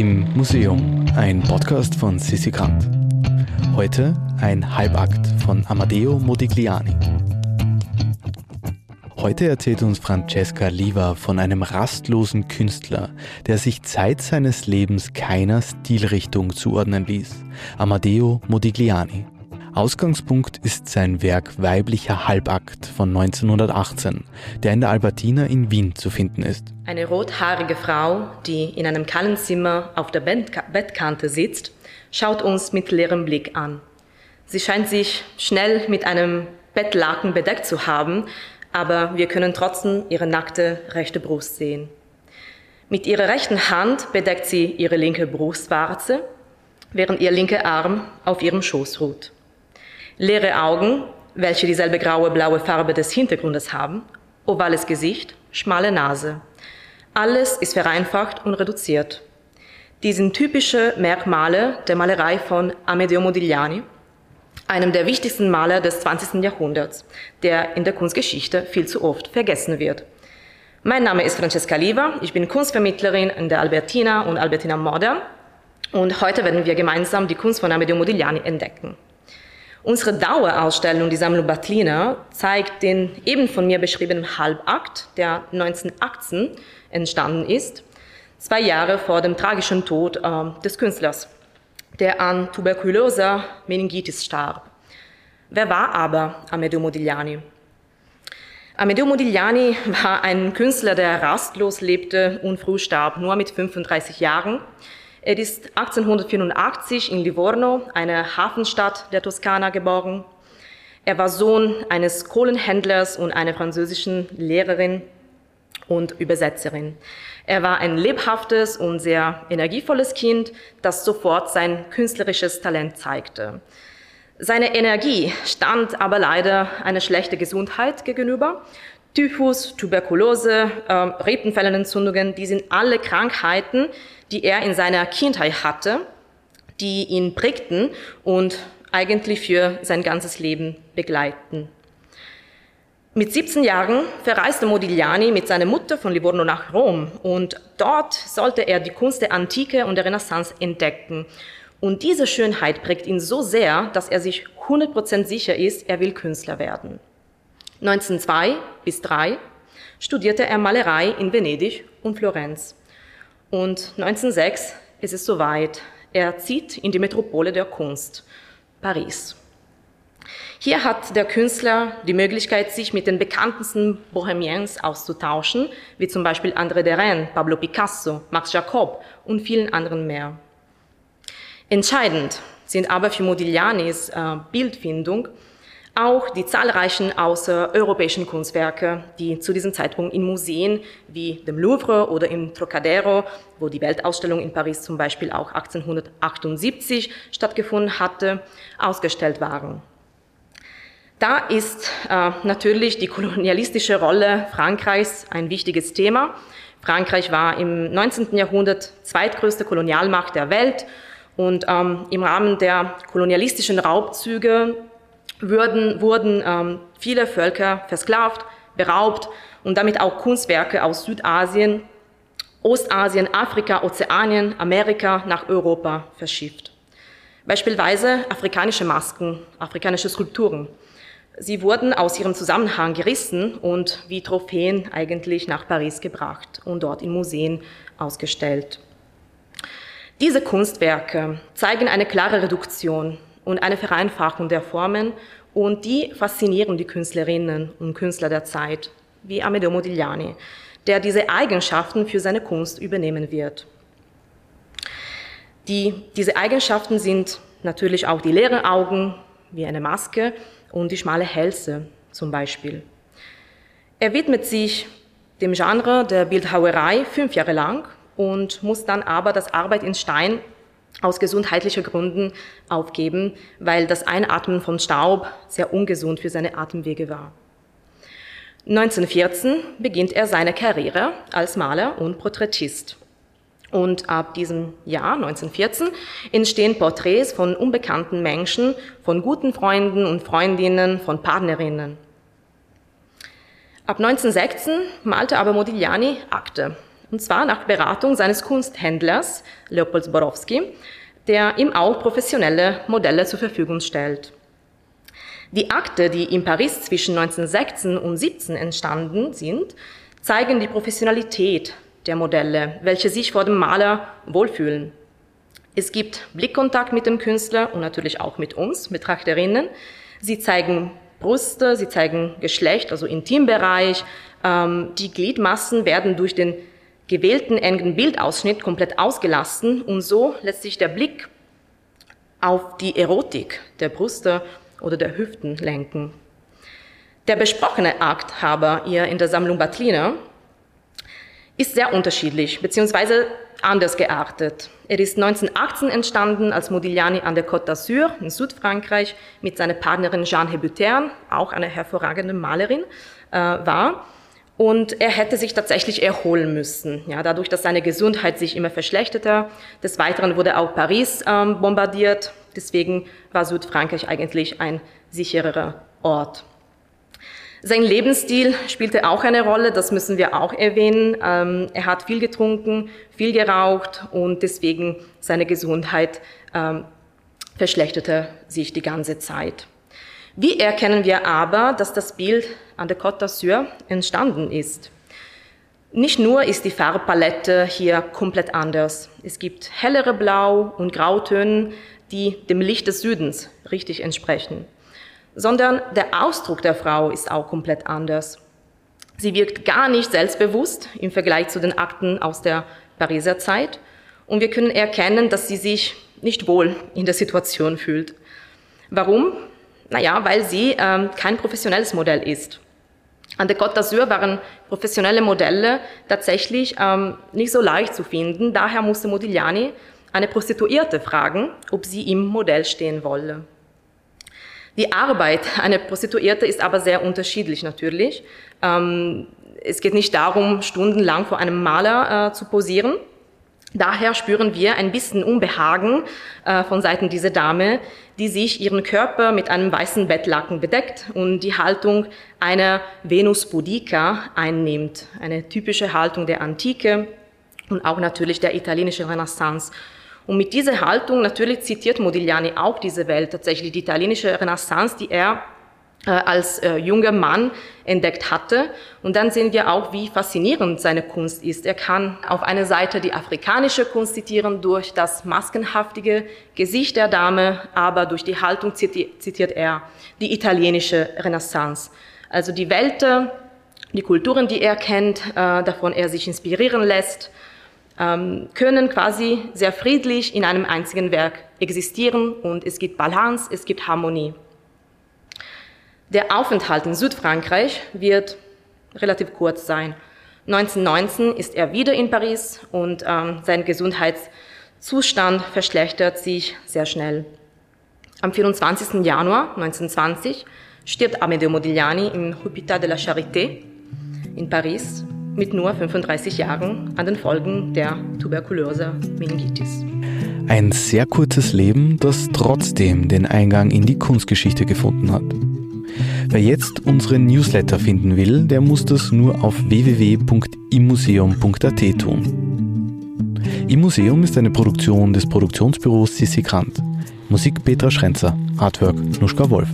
Im Museum, ein Podcast von Sissi Grant. Heute ein Halbakt von Amadeo Modigliani. Heute erzählt uns Francesca Liva von einem rastlosen Künstler, der sich Zeit seines Lebens keiner Stilrichtung zuordnen ließ, Amadeo Modigliani. Ausgangspunkt ist sein Werk Weiblicher Halbakt von 1918, der in der Albertina in Wien zu finden ist. Eine rothaarige Frau, die in einem kahlen Zimmer auf der Bettkante sitzt, schaut uns mit leerem Blick an. Sie scheint sich schnell mit einem Bettlaken bedeckt zu haben, aber wir können trotzdem ihre nackte rechte Brust sehen. Mit ihrer rechten Hand bedeckt sie ihre linke Brustwarze, während ihr linker Arm auf ihrem Schoß ruht. Leere Augen, welche dieselbe graue blaue Farbe des Hintergrundes haben, ovales Gesicht, schmale Nase. Alles ist vereinfacht und reduziert. Die sind typische Merkmale der Malerei von Amedeo Modigliani, einem der wichtigsten Maler des 20. Jahrhunderts, der in der Kunstgeschichte viel zu oft vergessen wird. Mein Name ist Francesca Liva, ich bin Kunstvermittlerin in der Albertina und Albertina Modern und heute werden wir gemeinsam die Kunst von Amedeo Modigliani entdecken. Unsere Dauerausstellung, die Sammlung Batlina, zeigt den eben von mir beschriebenen Halbakt, der 1918 entstanden ist, zwei Jahre vor dem tragischen Tod äh, des Künstlers, der an tuberkuloser Meningitis starb. Wer war aber Amedeo Modigliani? Amedeo Modigliani war ein Künstler, der rastlos lebte und früh starb, nur mit 35 Jahren. Er ist 1884 in Livorno, einer Hafenstadt der Toskana, geboren. Er war Sohn eines Kohlenhändlers und einer französischen Lehrerin und Übersetzerin. Er war ein lebhaftes und sehr energievolles Kind, das sofort sein künstlerisches Talent zeigte. Seine Energie stand aber leider einer schlechten Gesundheit gegenüber. Typhus, Tuberkulose, äh, Rebenfellenentzündungen, die sind alle Krankheiten, die er in seiner Kindheit hatte, die ihn prägten und eigentlich für sein ganzes Leben begleiten. Mit 17 Jahren verreiste Modigliani mit seiner Mutter von Livorno nach Rom und dort sollte er die Kunst der Antike und der Renaissance entdecken. Und diese Schönheit prägt ihn so sehr, dass er sich 100% sicher ist, er will Künstler werden. 1902 bis 3 studierte er Malerei in Venedig und Florenz. Und 1906 ist es soweit. Er zieht in die Metropole der Kunst, Paris. Hier hat der Künstler die Möglichkeit, sich mit den bekanntesten Bohemiens auszutauschen, wie zum Beispiel André Derain, Pablo Picasso, Max Jacob und vielen anderen mehr. Entscheidend sind aber für Modiglianis äh, Bildfindung auch die zahlreichen außereuropäischen Kunstwerke, die zu diesem Zeitpunkt in Museen wie dem Louvre oder im Trocadero, wo die Weltausstellung in Paris zum Beispiel auch 1878 stattgefunden hatte, ausgestellt waren. Da ist äh, natürlich die kolonialistische Rolle Frankreichs ein wichtiges Thema. Frankreich war im 19. Jahrhundert zweitgrößte Kolonialmacht der Welt und ähm, im Rahmen der kolonialistischen Raubzüge wurden, wurden ähm, viele Völker versklavt, beraubt und damit auch Kunstwerke aus Südasien, Ostasien, Afrika, Ozeanien, Amerika nach Europa verschifft. Beispielsweise afrikanische Masken, afrikanische Skulpturen. Sie wurden aus ihrem Zusammenhang gerissen und wie Trophäen eigentlich nach Paris gebracht und dort in Museen ausgestellt. Diese Kunstwerke zeigen eine klare Reduktion und eine Vereinfachung der Formen und die faszinieren die Künstlerinnen und Künstler der Zeit, wie Amedeo Modigliani, der diese Eigenschaften für seine Kunst übernehmen wird. Die, diese Eigenschaften sind natürlich auch die leeren Augen, wie eine Maske, und die schmale Hälse zum Beispiel. Er widmet sich dem Genre der Bildhauerei fünf Jahre lang und muss dann aber das Arbeit in Stein aus gesundheitlichen Gründen aufgeben, weil das Einatmen von Staub sehr ungesund für seine Atemwege war. 1914 beginnt er seine Karriere als Maler und Porträtist. Und ab diesem Jahr, 1914, entstehen Porträts von unbekannten Menschen, von guten Freunden und Freundinnen, von Partnerinnen. Ab 1916 malte aber Modigliani Akte Und zwar nach Beratung seines Kunsthändlers Leopold Zborowski, der ihm auch professionelle Modelle zur Verfügung stellt. Die Akte, die in Paris zwischen 1916 und 17 entstanden sind, zeigen die Professionalität der Modelle, welche sich vor dem Maler wohlfühlen. Es gibt Blickkontakt mit dem Künstler und natürlich auch mit uns, Betrachterinnen. Sie zeigen Brüste, sie zeigen Geschlecht, also Intimbereich. Ähm, die Gliedmassen werden durch den gewählten engen Bildausschnitt komplett ausgelassen und so lässt sich der Blick auf die Erotik der Brüste oder der Hüften lenken. Der besprochene Akt aber hier in der Sammlung Batliner ist sehr unterschiedlich bzw. anders geartet. Er ist 1918 entstanden, als Modigliani an der Côte d'Azur in Südfrankreich mit seiner Partnerin Jeanne Hebutern, auch eine hervorragende Malerin, äh, war. Und er hätte sich tatsächlich erholen müssen, ja, dadurch, dass seine Gesundheit sich immer verschlechterte. Des Weiteren wurde auch Paris ähm, bombardiert. Deswegen war Südfrankreich eigentlich ein sicherer Ort. Sein Lebensstil spielte auch eine Rolle, das müssen wir auch erwähnen. Ähm, er hat viel getrunken, viel geraucht und deswegen seine Gesundheit ähm, verschlechterte sich die ganze Zeit. Wie erkennen wir aber, dass das Bild an der Côte d'Azur entstanden ist? Nicht nur ist die Farbpalette hier komplett anders. Es gibt hellere Blau- und Grautöne, die dem Licht des Südens richtig entsprechen sondern der Ausdruck der Frau ist auch komplett anders. Sie wirkt gar nicht selbstbewusst im Vergleich zu den Akten aus der Pariser Zeit und wir können erkennen, dass sie sich nicht wohl in der Situation fühlt. Warum? Naja, weil sie ähm, kein professionelles Modell ist. An der Côte d'Azur waren professionelle Modelle tatsächlich ähm, nicht so leicht zu finden. Daher musste Modigliani eine Prostituierte fragen, ob sie im Modell stehen wolle. Die Arbeit einer Prostituierte ist aber sehr unterschiedlich natürlich. Ähm, es geht nicht darum, stundenlang vor einem Maler äh, zu posieren. Daher spüren wir ein bisschen Unbehagen äh, von Seiten dieser Dame, die sich ihren Körper mit einem weißen Bettlaken bedeckt und die Haltung einer Venus Boudica einnimmt, eine typische Haltung der Antike und auch natürlich der italienischen Renaissance. Und mit dieser Haltung natürlich zitiert Modigliani auch diese Welt, tatsächlich die italienische Renaissance, die er als äh, junger Mann entdeckt hatte. Und dann sehen wir auch, wie faszinierend seine Kunst ist. Er kann auf einer Seite die afrikanische Kunst zitieren durch das maskenhaftige Gesicht der Dame, aber durch die Haltung zitiert er die italienische Renaissance. Also die Welt, die Kulturen, die er kennt, äh, davon er sich inspirieren lässt, ähm, können quasi sehr friedlich in einem einzigen Werk existieren und es gibt Balance, es gibt Harmonie. Der Aufenthalt in Südfrankreich wird relativ kurz sein. 1919 ist er wieder in Paris und ähm, sein Gesundheitszustand verschlechtert sich sehr schnell. Am 24. Januar 1920 stirbt Amedeo Modigliani im Hôpital de la Charité in Paris mit nur 35 Jahren an den Folgen der Tuberkulose Meningitis. Ein sehr kurzes Leben, das trotzdem den Eingang in die Kunstgeschichte gefunden hat. Wer jetzt unseren Newsletter finden will, der muss das nur auf www.immuseum.at tun. Im Museum ist eine Produktion des Produktionsbüros Sissi Grant. Musik Petra Schrenzer, Artwork Nuschka Wolf.